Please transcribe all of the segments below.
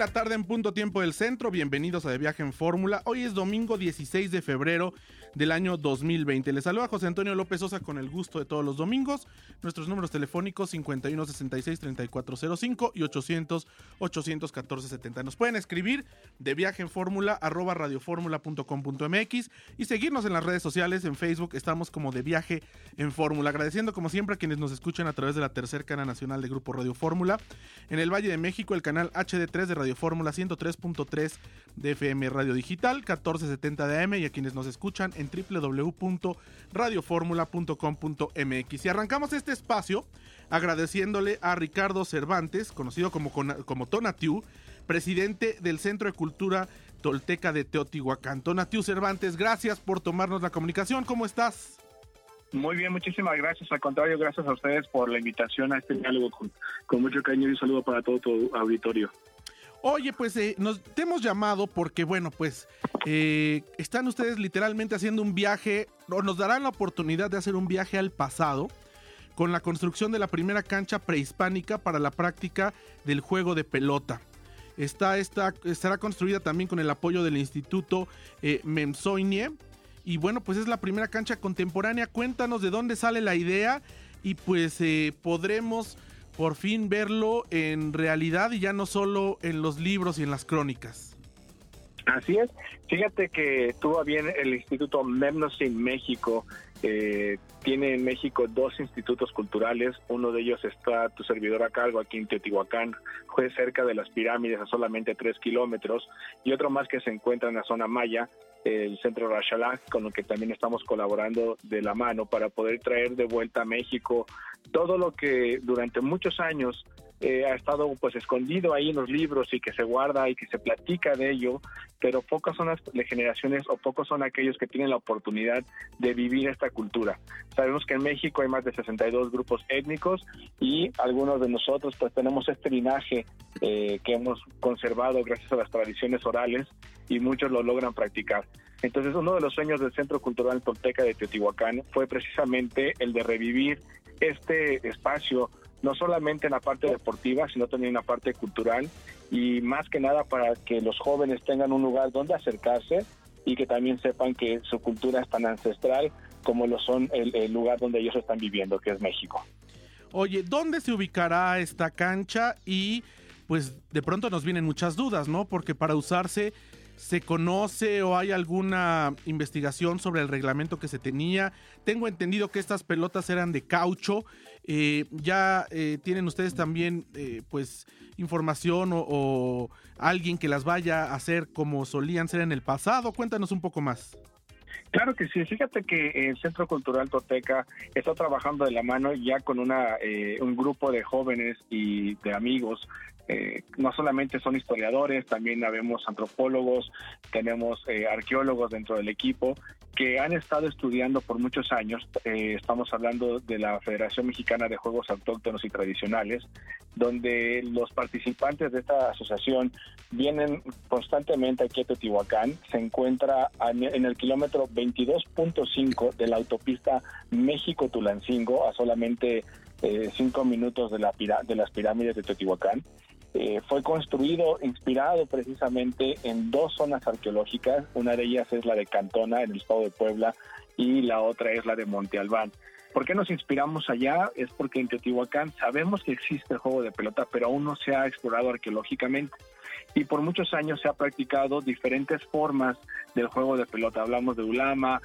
La tarde en punto tiempo del centro, bienvenidos a De Viaje en Fórmula. Hoy es domingo 16 de febrero del año 2020. Les saluda José Antonio López Sosa con el gusto de todos los domingos. Nuestros números telefónicos 5166-3405 y 800-814-70. Nos pueden escribir de viaje en fórmula arroba radioformula.com.mx y seguirnos en las redes sociales. En Facebook estamos como de viaje en fórmula. Agradeciendo como siempre a quienes nos escuchan a través de la tercer canal nacional de Grupo Radio Fórmula. En el Valle de México, el canal HD3 de Radio Fórmula 103.3 de FM Radio Digital, 1470 de AM y a quienes nos escuchan en www.radioformula.com.mx. Y arrancamos este espacio agradeciéndole a Ricardo Cervantes, conocido como, como Tonatiu, presidente del Centro de Cultura Tolteca de Teotihuacán. Tonatiu Cervantes, gracias por tomarnos la comunicación. ¿Cómo estás? Muy bien, muchísimas gracias. Al contrario, gracias a ustedes por la invitación a este diálogo con, con mucho cariño y un saludo para todo tu auditorio. Oye, pues eh, nos te hemos llamado porque, bueno, pues eh, están ustedes literalmente haciendo un viaje, o nos darán la oportunidad de hacer un viaje al pasado con la construcción de la primera cancha prehispánica para la práctica del juego de pelota. Está, esta, estará construida también con el apoyo del Instituto eh, Memsoinie. Y bueno, pues es la primera cancha contemporánea. Cuéntanos de dónde sale la idea y pues eh, podremos por fin verlo en realidad y ya no solo en los libros y en las crónicas. Así es. Fíjate que tuvo bien el Instituto Memnosin México. Eh, tiene en México dos institutos culturales. Uno de ellos está tu servidor a cargo aquí en Teotihuacán, fue cerca de las pirámides a solamente tres kilómetros. Y otro más que se encuentra en la zona maya, el Centro Rashalak, con el que también estamos colaborando de la mano para poder traer de vuelta a México todo lo que durante muchos años eh, ha estado pues escondido ahí en los libros y que se guarda y que se platica de ello, pero pocas son las generaciones o pocos son aquellos que tienen la oportunidad de vivir esta cultura. Sabemos que en México hay más de 62 grupos étnicos y algunos de nosotros pues tenemos este linaje eh, que hemos conservado gracias a las tradiciones orales y muchos lo logran practicar. Entonces uno de los sueños del Centro Cultural Tolteca de Teotihuacán fue precisamente el de revivir este espacio no solamente en la parte deportiva, sino también en la parte cultural y más que nada para que los jóvenes tengan un lugar donde acercarse y que también sepan que su cultura es tan ancestral como lo son el, lugar donde ellos están viviendo, que es México. Oye, ¿dónde se ubicará esta cancha? Y pues de pronto nos vienen muchas dudas, ¿no? Porque para usarse ¿Se conoce o hay alguna investigación sobre el reglamento que se tenía? Tengo entendido que estas pelotas eran de caucho. Eh, ¿Ya eh, tienen ustedes también eh, pues información o, o, alguien que las vaya a hacer como solían ser en el pasado? Cuéntanos un poco más. Claro que sí, fíjate que el Centro Cultural Toteca está trabajando de la mano ya con una, un grupo de jóvenes y de amigos. Eh, no solamente son historiadores, también habemos antropólogos, tenemos eh, arqueólogos dentro del equipo que han estado estudiando por muchos años. Eh, estamos hablando de la Federación Mexicana de Juegos Autóctonos y Tradicionales, donde los participantes de esta asociación vienen constantemente aquí a Teotihuacán. Se encuentra en el kilómetro 22.5 de la autopista México-Tulancingo, a solamente cinco minutos de, la, de las pirámides de Teotihuacán. Eh, fue construido inspirado precisamente en dos zonas arqueológicas, una de ellas es la de Cantona en el estado de Puebla y la otra es la de Monte Albán. ¿Por qué nos inspiramos allá? Es porque en Teotihuacán sabemos que existe el juego de pelota, pero aún no se ha explorado arqueológicamente y por muchos años se ha practicado diferentes formas del juego de pelota. Hablamos de ulama,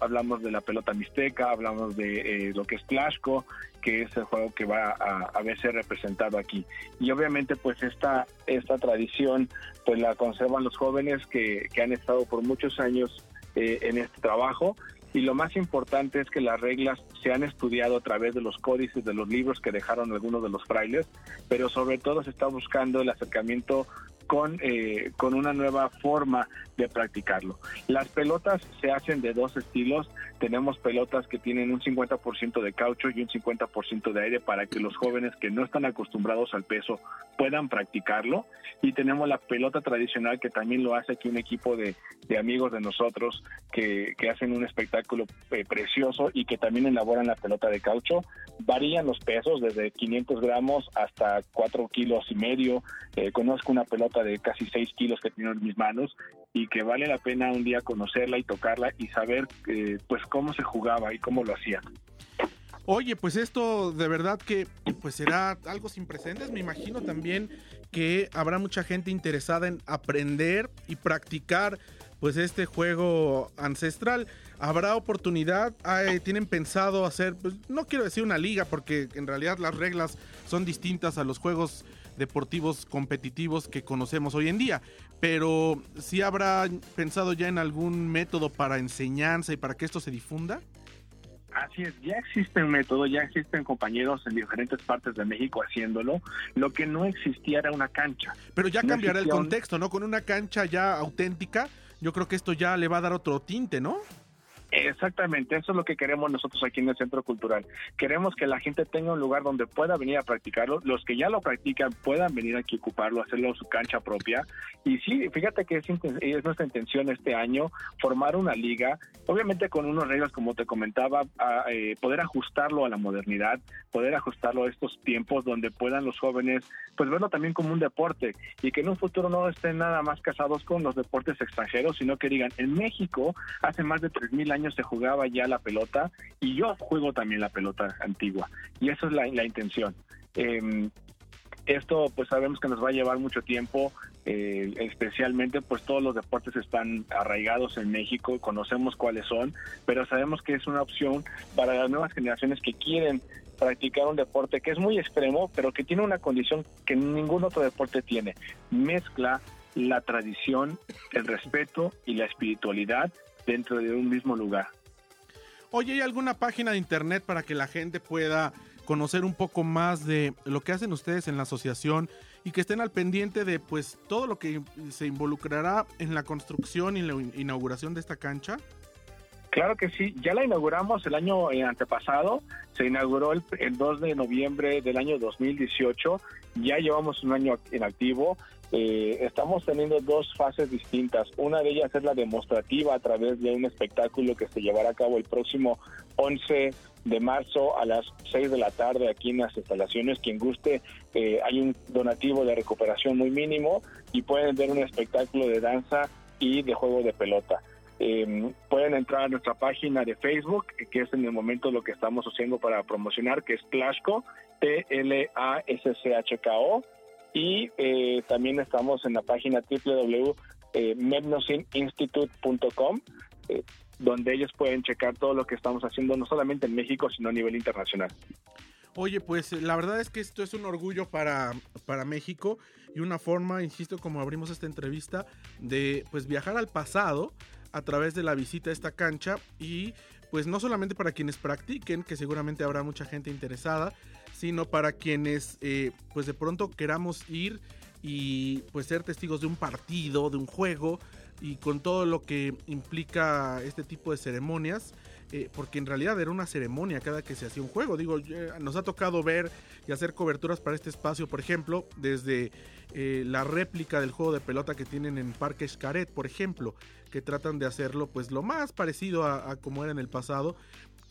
hablamos de la pelota mixteca, hablamos de eh, lo que es Tlaxco, que es el juego que va a, a verse representado aquí. Y obviamente pues esta, esta tradición pues la conservan los jóvenes que, que han estado por muchos años eh, en este trabajo y lo más importante es que las reglas se han estudiado a través de los códices de los libros que dejaron algunos de los frailes, pero sobre todo se está buscando el acercamiento con, eh, con una nueva forma de practicarlo. Las pelotas se hacen de dos estilos. Tenemos pelotas que tienen un 50% de caucho y un 50% de aire para que los jóvenes que no están acostumbrados al peso puedan practicarlo. Y tenemos la pelota tradicional que también lo hace aquí un equipo de, amigos de nosotros que, hacen un espectáculo eh, precioso y que también elaboran la pelota de caucho. Varían los pesos desde 500 gramos hasta 4 kilos y medio. Eh, conozco una pelota de casi 6 kilos que tengo en mis manos y que vale la pena un día conocerla y tocarla y saber eh, pues cómo se jugaba y cómo lo hacía. Oye, pues esto de verdad que pues será algo sin precedentes. Me imagino también que habrá mucha gente interesada en aprender y practicar pues este juego ancestral. Habrá oportunidad, tienen pensado hacer, pues no quiero decir una liga porque en realidad las reglas son distintas a los juegos deportivos competitivos que conocemos hoy en día. Pero si habrá pensado ya en algún método para enseñanza y para que esto se difunda. Así es, ya existe un método, ya existen compañeros en diferentes partes de México haciéndolo. Lo que no existía era una cancha. Pero ya cambiará el contexto, ¿no? Con una cancha ya auténtica, yo creo que esto ya le va a dar otro tinte, ¿no? Exactamente, eso es lo que queremos nosotros aquí en el Centro Cultural. Queremos que la gente tenga un lugar donde pueda venir a practicarlo, los que ya lo practican puedan venir aquí a ocuparlo, hacerlo su cancha propia. Y sí, fíjate que es, es nuestra intención este año formar una liga, obviamente con unas reglas, como te comentaba, a, eh, poder ajustarlo a la modernidad, poder ajustarlo a estos tiempos donde puedan los jóvenes pues verlo también como un deporte y que en un futuro no estén nada más casados con los deportes extranjeros, sino que digan, en México hace más de 3.000 años se jugaba ya la pelota y yo juego también la pelota antigua. Y esa es la, la intención. Em, esto pues sabemos que nos va a llevar mucho tiempo, eh, especialmente pues todos los deportes están arraigados en México, conocemos cuáles son, pero sabemos que es una opción para las nuevas generaciones que quieren practicar un deporte que es muy extremo, pero que tiene una condición que ningún otro deporte tiene. Mezcla la tradición, el respeto y la espiritualidad dentro de un mismo lugar. Oye, ¿hay alguna página de internet para que la gente pueda conocer un poco más de lo que hacen ustedes en la asociación y que estén al pendiente de pues todo lo que se involucrará en la construcción y la inauguración de esta cancha? Claro que sí, ya la inauguramos el año eh, antepasado, se inauguró el, 2 de noviembre del año 2018, ya llevamos un año en activo, eh, estamos teniendo dos fases distintas, una de ellas es la demostrativa a través de un espectáculo que se llevará a cabo el próximo 11 de marzo a las 6 de la tarde aquí en las instalaciones. Quien guste, eh, hay un donativo de recuperación muy mínimo y pueden ver un espectáculo de danza y de juego de pelota. Eh, pueden entrar a nuestra página de Facebook, que es en el momento lo que estamos haciendo para promocionar, que es Tlaxco, T-L-A-S-C-H-K-O. Y eh, también estamos en la página www.mednosininstitute.com, eh, donde ellos pueden checar todo lo que estamos haciendo, no solamente en México, sino a nivel internacional. Oye, pues la verdad es que esto es un orgullo para, para México y una forma, insisto, como abrimos esta entrevista, de pues viajar al pasado a través de la visita a esta cancha y pues no solamente para quienes practiquen, que seguramente habrá mucha gente interesada, sino para quienes eh, pues de pronto queramos ir y pues ser testigos de un partido, de un juego y con todo lo que implica este tipo de ceremonias. Eh, porque en realidad era una ceremonia cada que se hacía un juego. Digo, nos ha tocado ver y hacer coberturas para este espacio, por ejemplo, desde eh, la réplica del juego de pelota que tienen en Parque Xcaret, por ejemplo, que tratan de hacerlo pues lo más parecido a, como era en el pasado.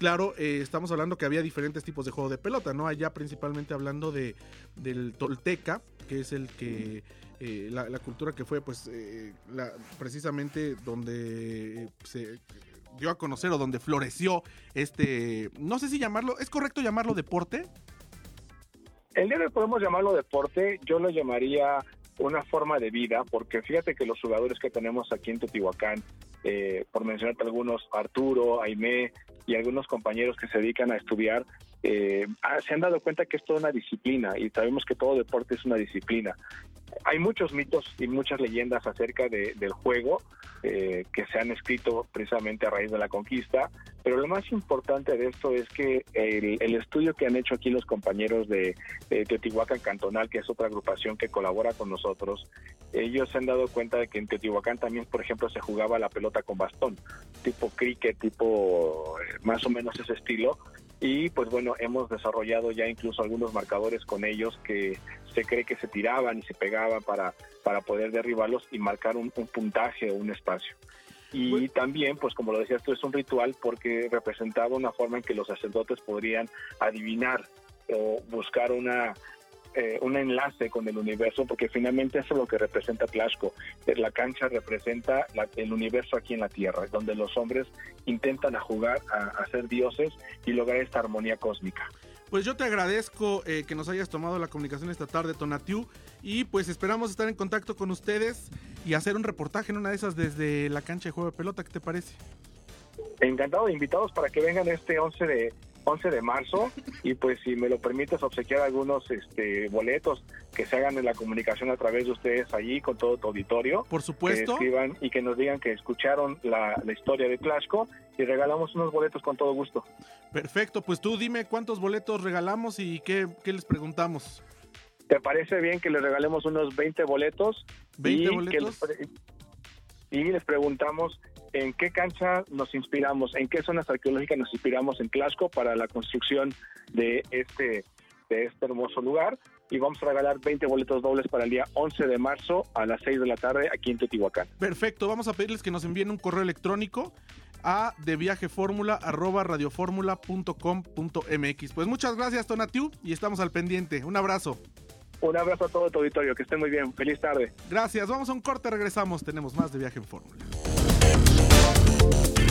Claro, eh, estamos hablando que había diferentes tipos de juego de pelota, ¿no? Allá principalmente hablando de, del tolteca, que es el que... la, cultura que fue pues precisamente donde se dio a conocer o donde floreció este, no sé si llamarlo, ¿es correcto llamarlo deporte? El día de podemos llamarlo deporte, yo lo llamaría una forma de vida, porque fíjate que los jugadores que tenemos aquí en Teotihuacán, eh, por mencionarte algunos, Arturo, Aimé y algunos compañeros que se dedican a estudiar, eh, ah, se han dado cuenta que es toda una disciplina y sabemos que todo deporte es una disciplina. Hay muchos mitos y muchas leyendas acerca del juego eh, que se han escrito precisamente a raíz de la conquista, pero lo más importante de esto es que el, estudio que han hecho aquí los compañeros de, Teotihuacán Cantonal, que es otra agrupación que colabora con nosotros, ellos se han dado cuenta de que en Teotihuacán también, por ejemplo, se jugaba la pelota con bastón, tipo cricket, tipo eh, más o menos ese estilo, y pues bueno, hemos desarrollado ya incluso algunos marcadores con ellos que se cree que se tiraban y se pegaban para, para poder derribarlos y marcar un, puntaje o un espacio. Y también, pues como lo decías tú, es un ritual porque representaba una forma en que los sacerdotes podrían adivinar o buscar una eh, un enlace con el universo, porque finalmente eso es lo que representa Tlaxco. La cancha representa el universo aquí en la Tierra, donde los hombres intentan a jugar a, ser dioses y lograr esta armonía cósmica. Pues yo te agradezco eh, que nos hayas tomado la comunicación esta tarde, Tonatiu, y pues esperamos estar en contacto con ustedes y hacer un reportaje en una de esas desde la cancha de juego de pelota, ¿qué te parece? Encantado invitados para que vengan este 11 de 11 de marzo y pues si me lo permites obsequiar algunos este boletos que se hagan en la comunicación a través de ustedes allí con todo tu auditorio. Por supuesto. Que escriban y que nos digan que escucharon la, historia de Clasco y regalamos unos boletos con todo gusto. Perfecto, pues tú dime cuántos boletos regalamos y qué, qué les preguntamos. ¿Te parece bien que les regalemos unos 20 boletos? ¿20 boletos? y les preguntamos en qué cancha nos inspiramos, en qué zonas arqueológicas nos inspiramos en Tlaxco para la construcción de este, de este hermoso lugar. Y vamos a regalar 20 boletos dobles para el día 11 de marzo a las 6 de la tarde aquí en Teotihuacán. Perfecto, vamos a pedirles que nos envíen un correo electrónico a deviajeformula@radioformula.com.mx. Pues muchas gracias, Tonatiu, y estamos al pendiente. Un abrazo. Un abrazo a todo tu auditorio, que estén muy bien. Feliz tarde. Gracias, vamos a un corte, regresamos. Tenemos más de Viaje en Fórmula. Bye.